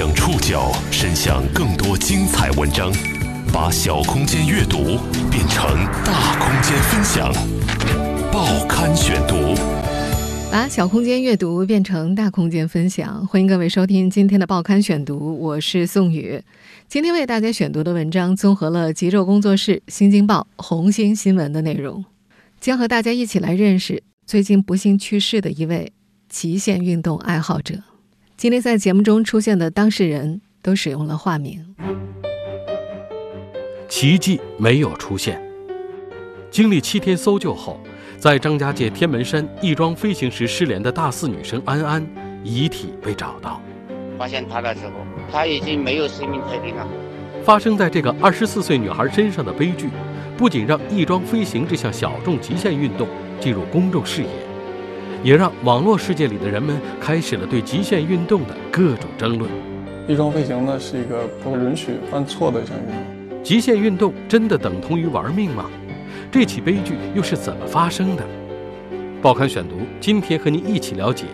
将触角伸向更多精彩文章，把小空间阅读变成大空间分享。报刊选读，把小空间阅读变成大空间分享。欢迎各位收听今天的报刊选读，我是宋宇。今天为大家选读的文章综合了极昼工作室、新京报、红星新闻的内容，将和大家一起来认识最近不幸去世的一位极限运动爱好者。今天在节目中出现的当事人都使用了化名。奇迹没有出现。经历七天搜救后，在张家界天门山翼装飞行时失联的大四女生安安遗体被找到。发现她的时候，她已经没有生命特征了。发生在这个二十四岁女孩身上的悲剧，不仅让翼装飞行这项小众极限运动进入公众视野。也让网络世界里的人们开始了对极限运动的各种争论。翼装飞行呢是一个不允许犯错的一项运动。极限运动真的等同于玩命吗？这起悲剧又是怎么发生的？报刊选读今天和您一起了解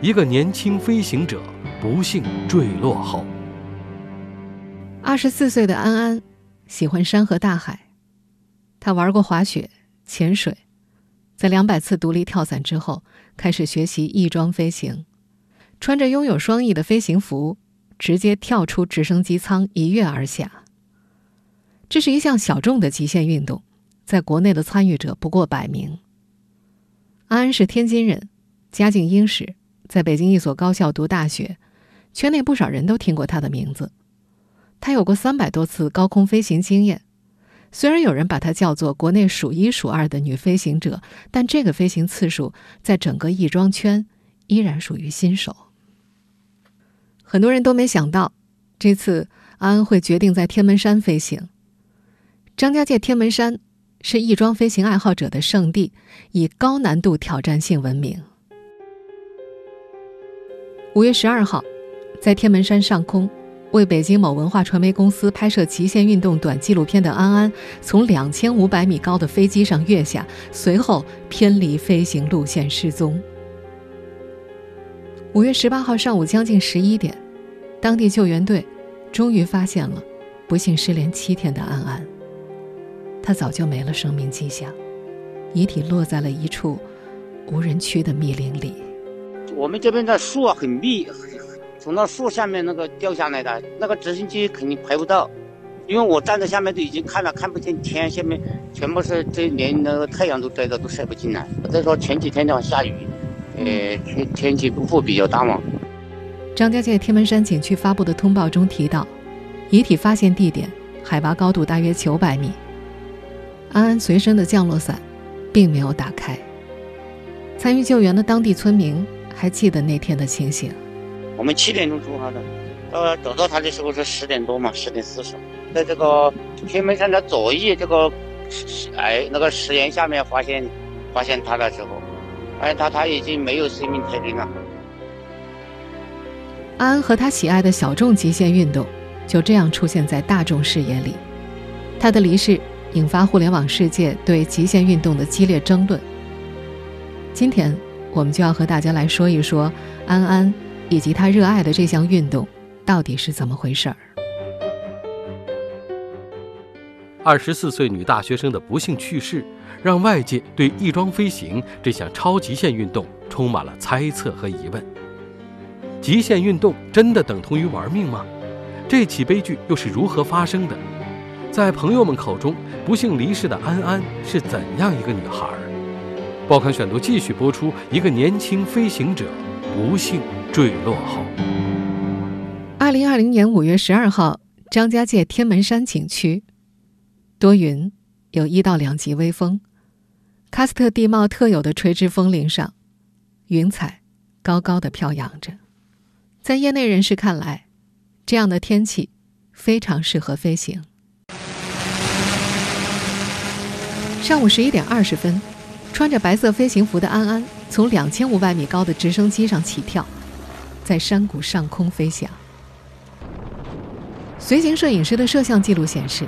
一个年轻飞行者不幸坠落后。二十四岁的安安喜欢山和大海，他玩过滑雪、潜水，在两百次独立跳伞之后。开始学习翼装飞行，穿着拥有双翼的飞行服，直接跳出直升机舱一跃而下。这是一项小众的极限运动，在国内的参与者不过百名。安安是天津人，家境殷实，在北京一所高校读大学，圈内不少人都听过他的名字。他有过三百多次高空飞行经验。虽然有人把她叫做国内数一数二的女飞行者，但这个飞行次数在整个翼装圈依然属于新手。很多人都没想到，这次安安会决定在天门山飞行。张家界天门山是翼装飞行爱好者的圣地，以高难度挑战性闻名。五月十二号，在天门山上空。为北京某文化传媒公司拍摄极限运动短纪录片的安安，从两千五百米高的飞机上跃下，随后偏离飞行路线失踪。五月十八号上午将近十一点，当地救援队终于发现了不幸失联七天的安安。他早就没了生命迹象，遗体落在了一处无人区的密林里。我们这边的树啊很密。从那树下面那个掉下来的那个直升机肯定拍不到，因为我站在下面都已经看了看不见天，下面全部是这连那个太阳都遮着，都晒不进来。再说前几天的话下雨，呃天天气不复比较大嘛。张家界天门山景区发布的通报中提到，遗体发现地点海拔高度大约九百米，安安随身的降落伞并没有打开。参与救援的当地村民还记得那天的情形。我们七点钟出发的，呃，找到他的时候是十点多嘛，十点四十，在这个天门山的左翼这个哎那个石岩下面发现发现他的时候，发现他他已经没有生命特征了。安安和他喜爱的小众极限运动就这样出现在大众视野里，他的离世引发互联网世界对极限运动的激烈争论。今天我们就要和大家来说一说安安。以及他热爱的这项运动到底是怎么回事儿？二十四岁女大学生的不幸去世，让外界对翼装飞行这项超极限运动充满了猜测和疑问。极限运动真的等同于玩命吗？这起悲剧又是如何发生的？在朋友们口中，不幸离世的安安是怎样一个女孩？报刊选读继续播出：一个年轻飞行者不幸。坠落后，二零二零年五月十二号，张家界天门山景区，多云，有一到两级微风，喀斯特地貌特有的垂直峰林上，云彩高高的飘扬着。在业内人士看来，这样的天气非常适合飞行。上午十一点二十分，穿着白色飞行服的安安从两千五百米高的直升机上起跳。在山谷上空飞翔。随行摄影师的摄像记录显示，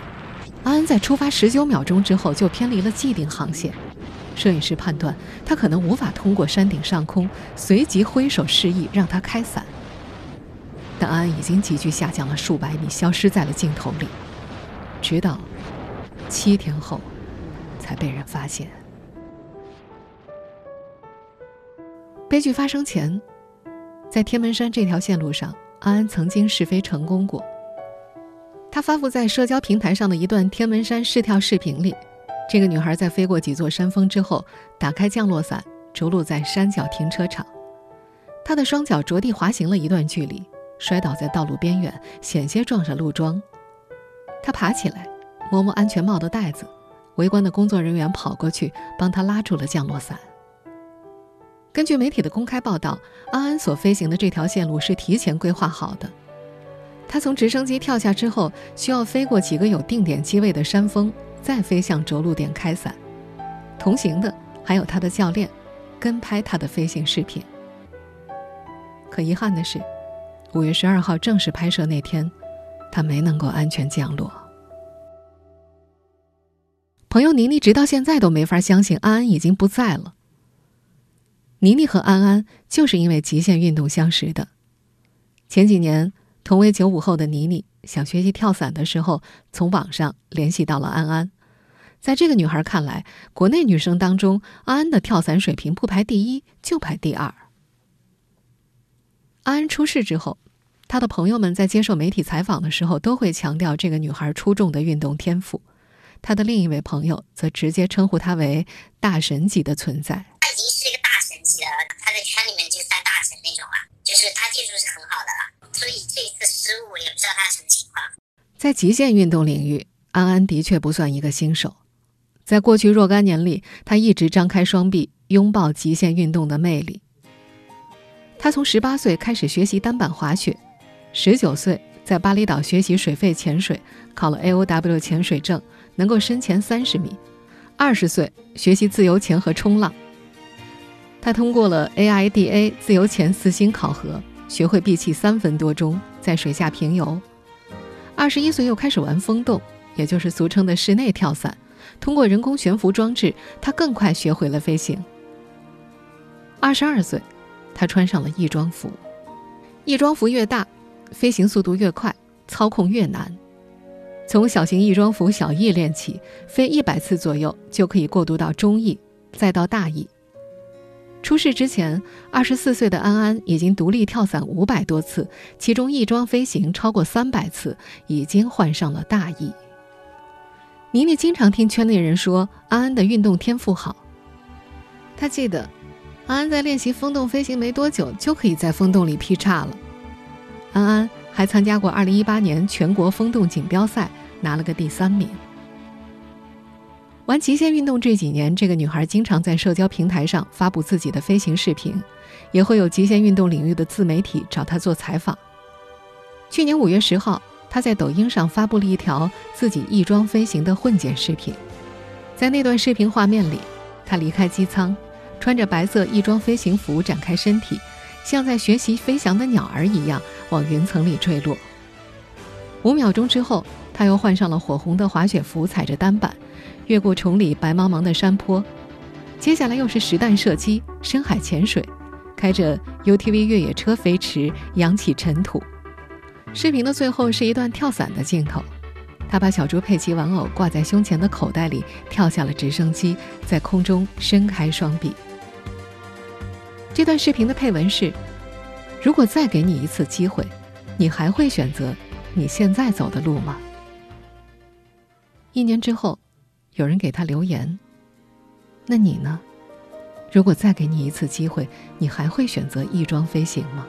安安在出发十九秒钟之后就偏离了既定航线。摄影师判断他可能无法通过山顶上空，随即挥手示意让他开伞。但安安已经急剧下降了数百米，消失在了镜头里，直到七天后才被人发现。悲剧发生前，在天门山这条线路上，安安曾经试飞成功过。她发布在社交平台上的一段天门山试跳视频里，这个女孩在飞过几座山峰之后，打开降落伞，着陆在山脚停车场。她的双脚着地滑行了一段距离，摔倒在道路边缘，险些撞上路桩。她爬起来，摸摸安全帽的带子，围观的工作人员跑过去帮她拉住了降落伞。根据媒体的公开报道，安安所飞行的这条线路是提前规划好的。他从直升机跳下之后，需要飞过几个有定点机位的山峰，再飞向着陆点开伞。同行的还有他的教练，跟拍他的飞行视频。可遗憾的是，五月十二号正式拍摄那天，他没能够安全降落。朋友妮妮直到现在都没法相信安安已经不在了。妮妮和安安就是因为极限运动相识的。前几年，同为九五后的妮妮想学习跳伞的时候，从网上联系到了安安。在这个女孩看来，国内女生当中，安安的跳伞水平不排第一，就排第二。安安出事之后，她的朋友们在接受媒体采访的时候，都会强调这个女孩出众的运动天赋。她的另一位朋友则直接称呼她为“大神级”的存在。所以这一次失误也不知道他什么情况。在极限运动领域，安安的确不算一个新手，在过去若干年里，他一直张开双臂拥抱极限运动的魅力。他从十八岁开始学习单板滑雪，十九岁在巴厘岛学习水肺潜水，考了 AOW 潜水证，能够深潜三十米；二十岁学习自由潜和冲浪。他通过了 AIDA 自由潜四星考核，学会闭气三分多钟，在水下平游。二十一岁又开始玩风洞，也就是俗称的室内跳伞。通过人工悬浮装置，他更快学会了飞行。二十二岁，他穿上了翼装服。翼装服越大，飞行速度越快，操控越难。从小型翼装服小翼练起，飞一百次左右就可以过渡到中翼，再到大翼。出事之前，二十四岁的安安已经独立跳伞五百多次，其中翼装飞行超过三百次，已经换上了大翼。妮妮经常听圈内人说安安的运动天赋好。她记得，安安在练习风洞飞行没多久，就可以在风洞里劈叉了。安安还参加过二零一八年全国风洞锦标赛，拿了个第三名。玩极限运动这几年，这个女孩经常在社交平台上发布自己的飞行视频，也会有极限运动领域的自媒体找她做采访。去年五月十号，她在抖音上发布了一条自己翼装飞行的混剪视频。在那段视频画面里，她离开机舱，穿着白色翼装飞行服，展开身体，像在学习飞翔的鸟儿一样往云层里坠落。五秒钟之后，她又换上了火红的滑雪服，踩着单板。越过崇礼白茫茫的山坡，接下来又是实弹射击、深海潜水，开着 UTV 越野车飞驰，扬起尘土。视频的最后是一段跳伞的镜头，他把小猪佩奇玩偶挂在胸前的口袋里，跳下了直升机，在空中伸开双臂。这段视频的配文是：“如果再给你一次机会，你还会选择你现在走的路吗？”一年之后。有人给他留言，那你呢？如果再给你一次机会，你还会选择翼装飞行吗？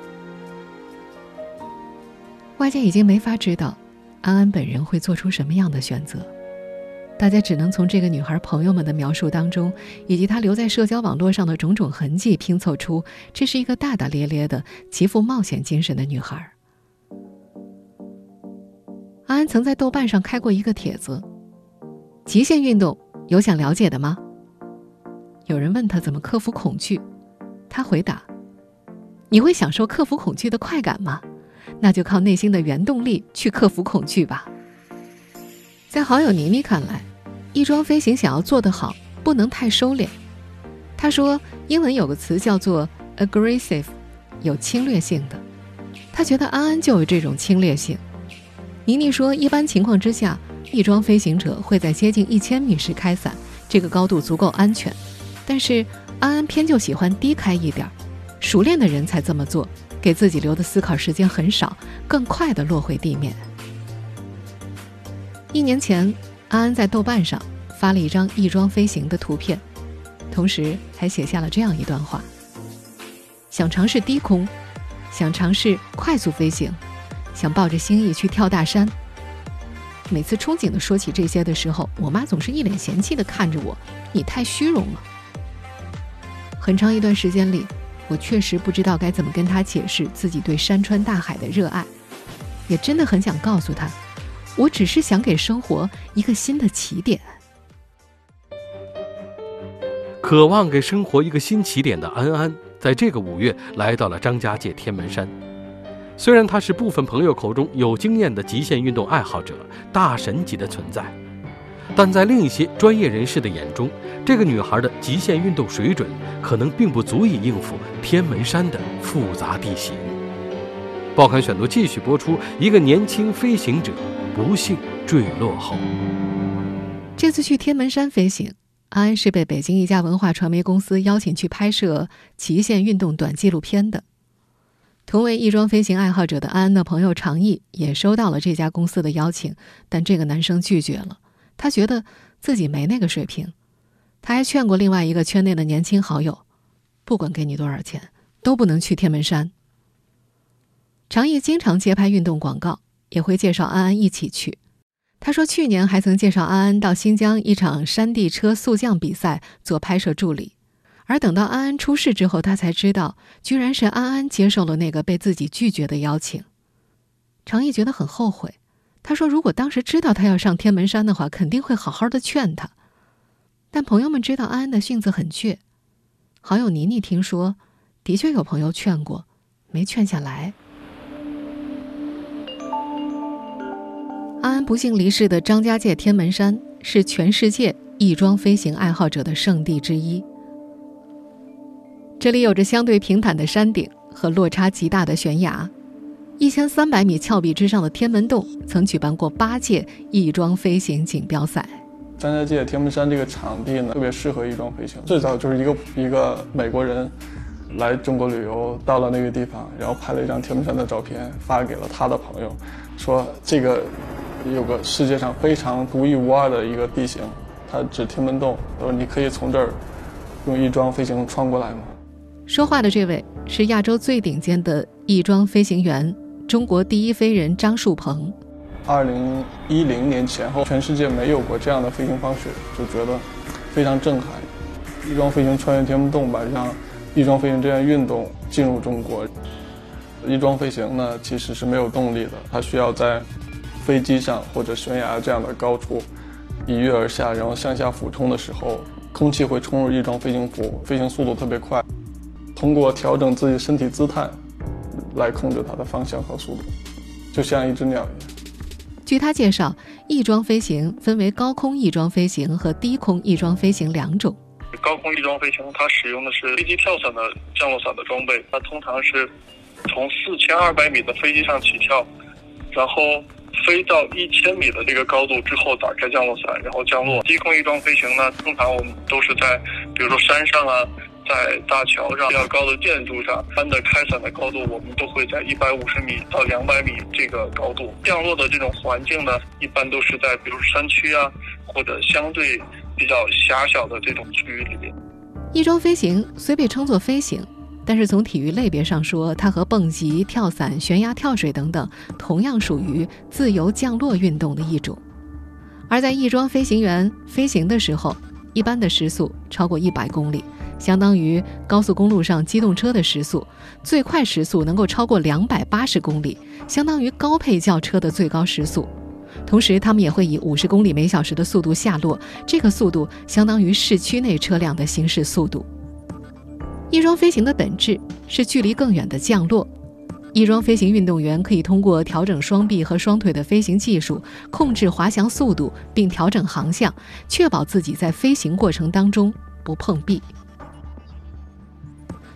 外界已经没法知道安安本人会做出什么样的选择，大家只能从这个女孩朋友们的描述当中，以及她留在社交网络上的种种痕迹拼凑出，这是一个大大咧咧的、极富冒险精神的女孩。安安曾在豆瓣上开过一个帖子。极限运动有想了解的吗？有人问他怎么克服恐惧，他回答：“你会享受克服恐惧的快感吗？那就靠内心的原动力去克服恐惧吧。”在好友妮妮看来，翼装飞行想要做得好，不能太收敛。他说，英文有个词叫做 “aggressive”，有侵略性的。他觉得安安就有这种侵略性。倪妮说，一般情况之下，翼装飞行者会在接近一千米时开伞，这个高度足够安全。但是安安偏就喜欢低开一点，熟练的人才这么做，给自己留的思考时间很少，更快地落回地面。一年前，安安在豆瓣上发了一张翼装飞行的图片，同时还写下了这样一段话：想尝试低空，想尝试快速飞行。想抱着心意去跳大山。每次憧憬的说起这些的时候，我妈总是一脸嫌弃的看着我：“你太虚荣了。”很长一段时间里，我确实不知道该怎么跟她解释自己对山川大海的热爱，也真的很想告诉她，我只是想给生活一个新的起点。渴望给生活一个新起点的安安，在这个五月来到了张家界天门山。虽然他是部分朋友口中有经验的极限运动爱好者、大神级的存在，但在另一些专业人士的眼中，这个女孩的极限运动水准可能并不足以应付天门山的复杂地形。报刊选读继续播出：一个年轻飞行者不幸坠落后，这次去天门山飞行，安安是被北京一家文化传媒公司邀请去拍摄极限运动短纪录片的。同为翼装飞行爱好者的安安的朋友常毅也收到了这家公司的邀请，但这个男生拒绝了。他觉得自己没那个水平。他还劝过另外一个圈内的年轻好友，不管给你多少钱，都不能去天门山。常毅经常接拍运动广告，也会介绍安安一起去。他说，去年还曾介绍安安到新疆一场山地车速降比赛做拍摄助理。而等到安安出事之后，他才知道，居然是安安接受了那个被自己拒绝的邀请。常毅觉得很后悔。他说：“如果当时知道他要上天门山的话，肯定会好好的劝他。”但朋友们知道安安的性子很倔。好友妮妮听说，的确有朋友劝过，没劝下来。安安不幸离世的张家界天门山，是全世界翼装飞行爱好者的圣地之一。这里有着相对平坦的山顶和落差极大的悬崖，一千三百米峭壁之上的天门洞曾举办过八届翼装飞行锦标赛。张家界天门山这个场地呢，特别适合翼装飞行。最早就是一个一个美国人来中国旅游，到了那个地方，然后拍了一张天门山的照片，发给了他的朋友，说这个有个世界上非常独一无二的一个地形，它指天门洞，他说你可以从这儿用翼装飞行穿过来吗？说话的这位是亚洲最顶尖的翼装飞行员，中国第一飞人张树鹏。二零一零年前后，全世界没有过这样的飞行方式，就觉得非常震撼。翼装飞行穿越天门洞吧，让翼装飞行这项运动进入中国。翼装飞行呢，其实是没有动力的，它需要在飞机上或者悬崖这样的高处一跃而下，然后向下俯冲的时候，空气会冲入翼装飞行服，飞行速度特别快。通过调整自己身体姿态，来控制它的方向和速度，就像一只鸟一样。据他介绍，翼装飞行分为高空翼装飞行和低空翼装飞行两种。高空翼装飞行，它使用的是飞机跳伞的降落伞的装备，它通常是从四千二百米的飞机上起跳，然后飞到一千米的这个高度之后打开降落伞，然后降落。低空翼装飞行呢，通常我们都是在比如说山上啊。在大桥上比较高的建筑上，帆的开伞的高度，我们都会在一百五十米到两百米这个高度。降落的这种环境呢，一般都是在比如山区啊，或者相对比较狭小的这种区域里面。翼装飞行虽被称作飞行，但是从体育类别上说，它和蹦极、跳伞、悬崖跳水等等，同样属于自由降落运动的一种。而在翼装飞行员飞行的时候，一般的时速超过一百公里。相当于高速公路上机动车的时速，最快时速能够超过两百八十公里，相当于高配轿车的最高时速。同时，他们也会以五十公里每小时的速度下落，这个速度相当于市区内车辆的行驶速度。翼装飞行的本质是距离更远的降落。翼装飞行运动员可以通过调整双臂和双腿的飞行技术，控制滑翔速度，并调整航向，确保自己在飞行过程当中不碰壁。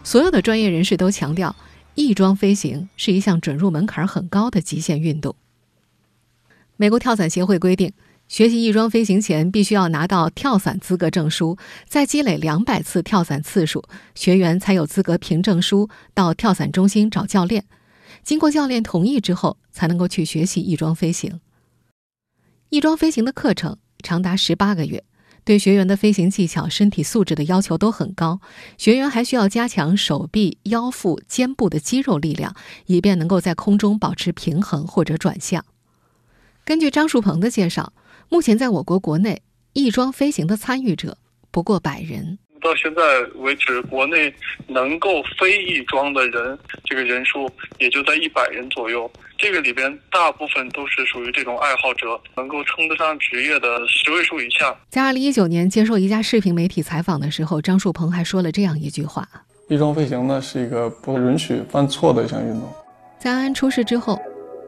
所有的专业人士都强调，翼装飞行是一项准入门槛很高的极限运动。美国跳伞协会规定，学习翼装飞行前必须要拿到跳伞资格证书，再积累两百次跳伞次数，学员才有资格凭证书到跳伞中心找教练。经过教练同意之后，才能够去学习翼装飞行。翼装飞行的课程长达十八个月，对学员的飞行技巧、身体素质的要求都很高。学员还需要加强手臂、腰腹、肩部的肌肉力量，以便能够在空中保持平衡或者转向。根据张树鹏的介绍，目前在我国国内翼装飞行的参与者不过百人。到现在为止，国内能够飞翼装的人，这个人数也就在一百人左右。这个里边大部分都是属于这种爱好者，能够称得上职业的十位数以下。在二零一九年接受一家视频媒体采访的时候，张树鹏还说了这样一句话：“翼装飞行呢是一个不允许犯错的一项运动。”在安安出事之后。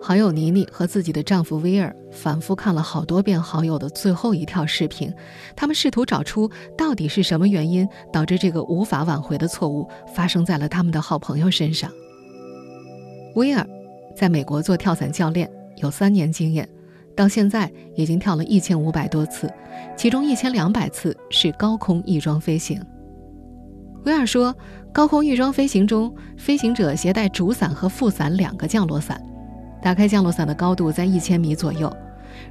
好友妮妮和自己的丈夫威尔反复看了好多遍好友的最后一条视频，他们试图找出到底是什么原因导致这个无法挽回的错误发生在了他们的好朋友身上。威尔在美国做跳伞教练，有三年经验，到现在已经跳了一千五百多次，其中一千两百次是高空翼装飞行。威尔说，高空翼装飞行中，飞行者携带主伞和副伞两个降落伞。打开降落伞的高度在一千米左右，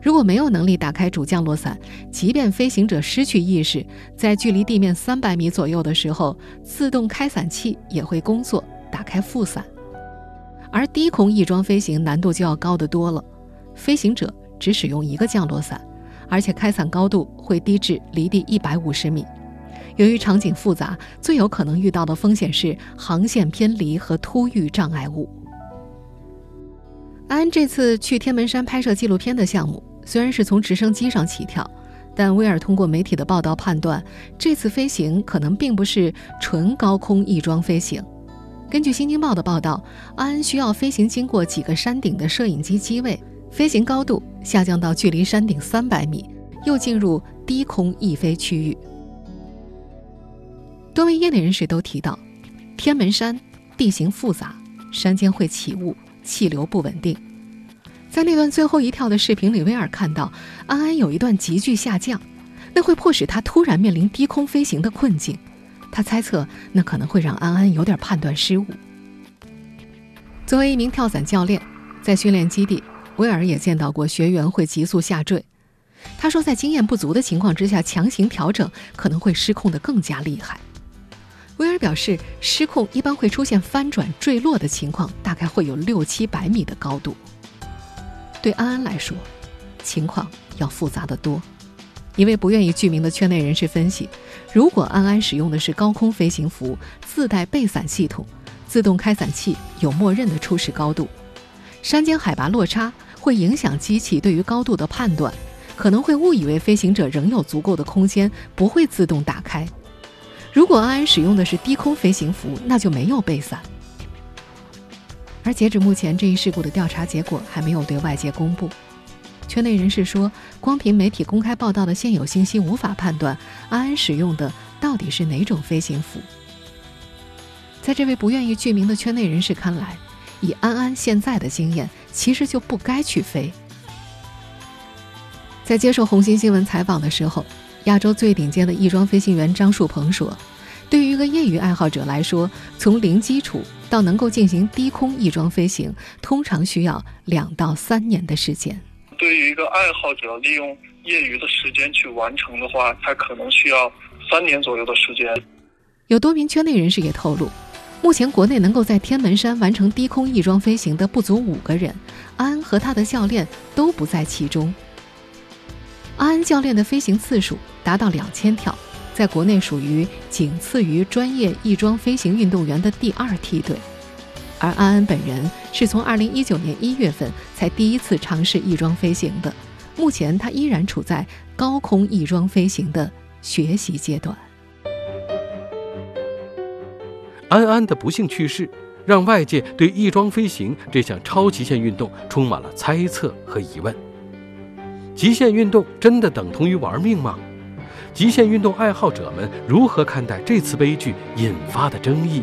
如果没有能力打开主降落伞，即便飞行者失去意识，在距离地面三百米左右的时候，自动开伞器也会工作，打开副伞。而低空翼装飞行难度就要高得多了，飞行者只使用一个降落伞，而且开伞高度会低至离地一百五十米。由于场景复杂，最有可能遇到的风险是航线偏离和突遇障碍物。安这次去天门山拍摄纪录片的项目，虽然是从直升机上起跳，但威尔通过媒体的报道判断，这次飞行可能并不是纯高空翼装飞行。根据《新京报》的报道，安需要飞行经过几个山顶的摄影机机位，飞行高度下降到距离山顶三百米，又进入低空翼飞区域。多位业内人士都提到，天门山地形复杂，山间会起雾。气流不稳定，在那段最后一跳的视频里，威尔看到安安有一段急剧下降，那会迫使他突然面临低空飞行的困境。他猜测，那可能会让安安有点判断失误。作为一名跳伞教练，在训练基地，威尔也见到过学员会急速下坠。他说，在经验不足的情况之下，强行调整可能会失控的更加厉害。威尔表示，失控一般会出现翻转、坠落的情况，大概会有六七百米的高度。对安安来说，情况要复杂的多。一位不愿意具名的圈内人士分析，如果安安使用的是高空飞行服，自带备伞系统，自动开伞器有默认的初始高度，山间海拔落差会影响机器对于高度的判断，可能会误以为飞行者仍有足够的空间，不会自动打开。如果安安使用的是低空飞行服，那就没有备伞。而截止目前，这一事故的调查结果还没有对外界公布。圈内人士说，光凭媒体公开报道的现有信息，无法判断安安使用的到底是哪种飞行服。在这位不愿意具名的圈内人士看来，以安安现在的经验，其实就不该去飞。在接受红星新闻采访的时候。亚洲最顶尖的翼装飞行员张树鹏说：“对于一个业余爱好者来说，从零基础到能够进行低空翼装飞行，通常需要两到三年的时间。对于一个爱好者，利用业余的时间去完成的话，他可能需要三年左右的时间。”有多名圈内人士也透露，目前国内能够在天门山完成低空翼装飞行的不足五个人，安和他的教练都不在其中。安安教练的飞行次数达到两千跳，在国内属于仅次于专业翼装飞行运动员的第二梯队。而安安本人是从二零一九年一月份才第一次尝试翼装飞行的，目前他依然处在高空翼装飞行的学习阶段。安安的不幸去世，让外界对翼装飞行这项超极限运动充满了猜测和疑问。极限运动真的等同于玩命吗？极限运动爱好者们如何看待这次悲剧引发的争议？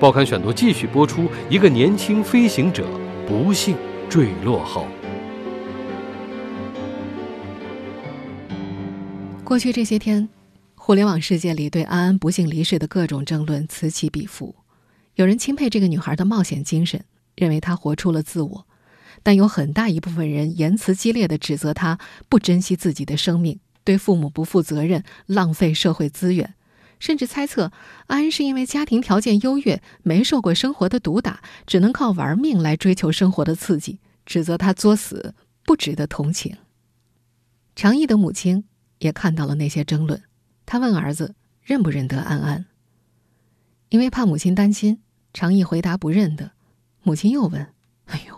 报刊选读继续播出：一个年轻飞行者不幸坠落后。过去这些天，互联网世界里对安安不幸离世的各种争论此起彼伏。有人钦佩这个女孩的冒险精神，认为她活出了自我；但有很大一部分人言辞激烈的指责他不珍惜自己的生命，对父母不负责任，浪费社会资源，甚至猜测安是因为家庭条件优越，没受过生活的毒打，只能靠玩命来追求生活的刺激，指责他作死，不值得同情。常毅的母亲。也看到了那些争论，他问儿子认不认得安安。因为怕母亲担心，常毅回答不认得。母亲又问：“哎呦，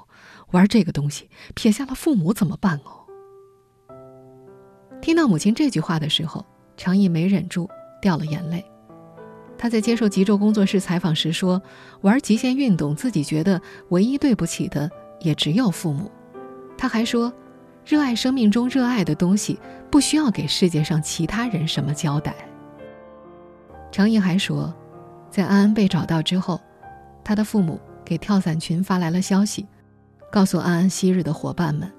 玩这个东西，撇下了父母怎么办哦？”听到母亲这句话的时候，常毅没忍住掉了眼泪。他在接受极昼工作室采访时说：“玩极限运动，自己觉得唯一对不起的也只有父母。”他还说。热爱生命中热爱的东西，不需要给世界上其他人什么交代。常毅还说，在安安被找到之后，他的父母给跳伞群发来了消息，告诉安安昔日的伙伴们，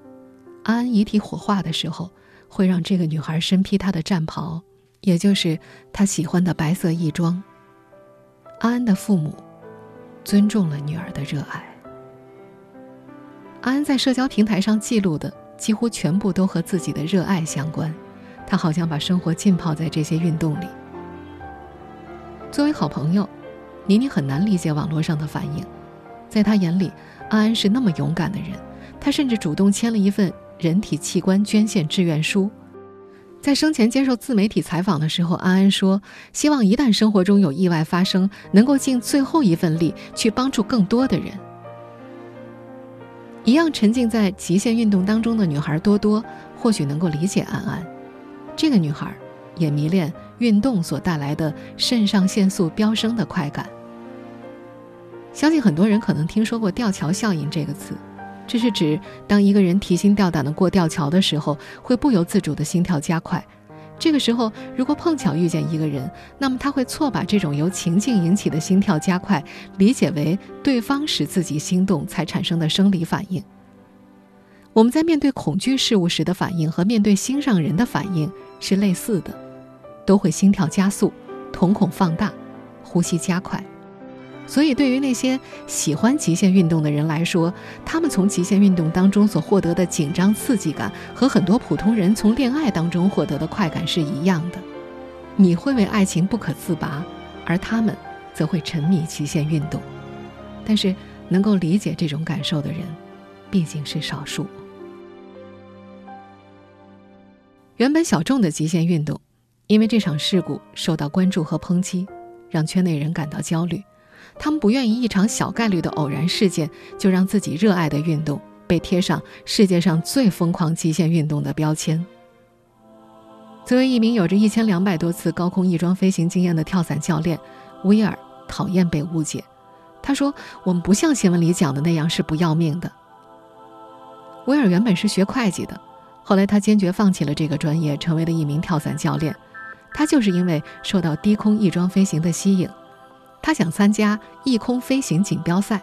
安安遗体火化的时候，会让这个女孩身披她的战袍，也就是她喜欢的白色义装。安安的父母尊重了女儿的热爱。安安在社交平台上记录的。几乎全部都和自己的热爱相关，她好像把生活浸泡在这些运动里。作为好朋友，妮妮很难理解网络上的反应。在她眼里，安安是那么勇敢的人，他甚至主动签了一份人体器官捐献志愿书。在生前接受自媒体采访的时候，安安说：“希望一旦生活中有意外发生，能够尽最后一份力去帮助更多的人。”一样沉浸在极限运动当中的女孩多多，或许能够理解安安。这个女孩也迷恋运动所带来的肾上腺素飙升的快感。相信很多人可能听说过“吊桥效应”这个词，这是指当一个人提心吊胆地过吊桥的时候，会不由自主的心跳加快。这个时候，如果碰巧遇见一个人，那么他会错把这种由情境引起的心跳加快理解为对方使自己心动才产生的生理反应。我们在面对恐惧事物时的反应和面对心上人的反应是类似的，都会心跳加速、瞳孔放大、呼吸加快。所以，对于那些喜欢极限运动的人来说，他们从极限运动当中所获得的紧张刺激感，和很多普通人从恋爱当中获得的快感是一样的。你会为爱情不可自拔，而他们则会沉迷极限运动。但是，能够理解这种感受的人，毕竟是少数。原本小众的极限运动，因为这场事故受到关注和抨击，让圈内人感到焦虑。他们不愿意一场小概率的偶然事件就让自己热爱的运动被贴上世界上最疯狂极限运动的标签。作为一名有着一千两百多次高空翼装飞行经验的跳伞教练，威尔讨厌被误解。他说：“我们不像新闻里讲的那样是不要命的。”威尔原本是学会计的，后来他坚决放弃了这个专业，成为了一名跳伞教练。他就是因为受到低空翼装飞行的吸引。他想参加翼空飞行锦标赛，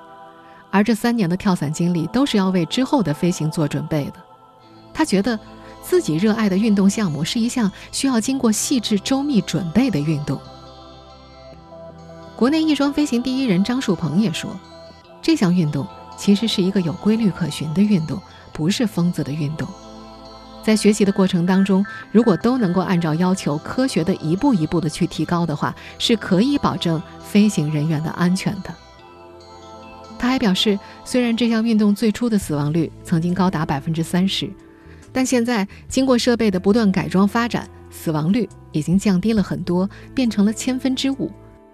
而这三年的跳伞经历都是要为之后的飞行做准备的。他觉得，自己热爱的运动项目是一项需要经过细致周密准备的运动。国内翼装飞行第一人张树鹏也说，这项运动其实是一个有规律可循的运动，不是疯子的运动。在学习的过程当中，如果都能够按照要求科学的一步一步的去提高的话，是可以保证飞行人员的安全的。他还表示，虽然这项运动最初的死亡率曾经高达百分之三十，但现在经过设备的不断改装发展，死亡率已经降低了很多，变成了千分之五。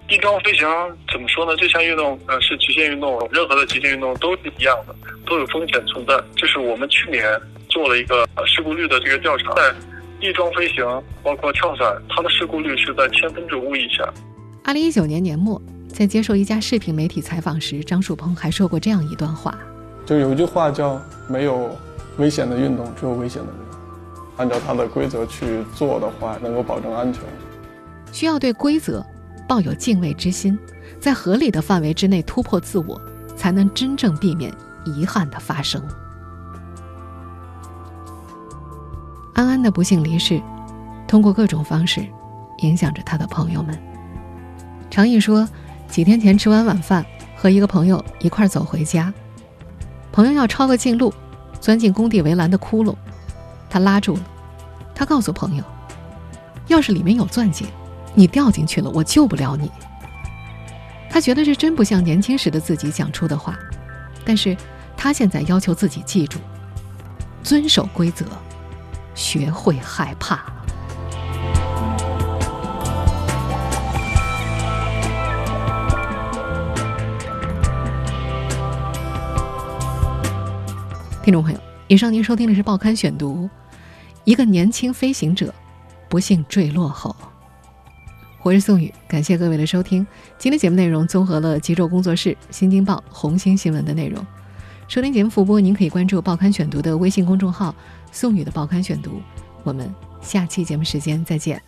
翼装飞行怎么说呢？这项运动呃是极限运动，任何的极限运动都是一样的，都有风险存在。这是我们去年。做了一个事故率的这个调查，在翼装飞行包括跳伞，它的事故率是在千分之五以下。二零一九年年末，在接受一家视频媒体采访时，张树鹏还说过这样一段话：就有一句话叫“没有危险的运动，只有危险的人”。按照它的规则去做的话，能够保证安全。需要对规则抱有敬畏之心，在合理的范围之内突破自我，才能真正避免遗憾的发生。安安的不幸离世，通过各种方式，影响着他的朋友们。常毅说，几天前吃完晚饭，和一个朋友一块走回家，朋友要抄个近路，钻进工地围栏的窟窿，他拉住了，他告诉朋友，要是里面有钻戒，你掉进去了，我救不了你。他觉得这真不像年轻时的自己讲出的话，但是他现在要求自己记住，遵守规则。学会害怕。听众朋友，以上您收听的是《报刊选读》，一个年轻飞行者不幸坠落后，我是宋宇，感谢各位的收听。今天节目内容综合了极昼工作室、新京报、红星新闻的内容。收听节目复播，您可以关注《报刊选读》的微信公众号。宋宇的报刊选读，我们下期节目时间再见。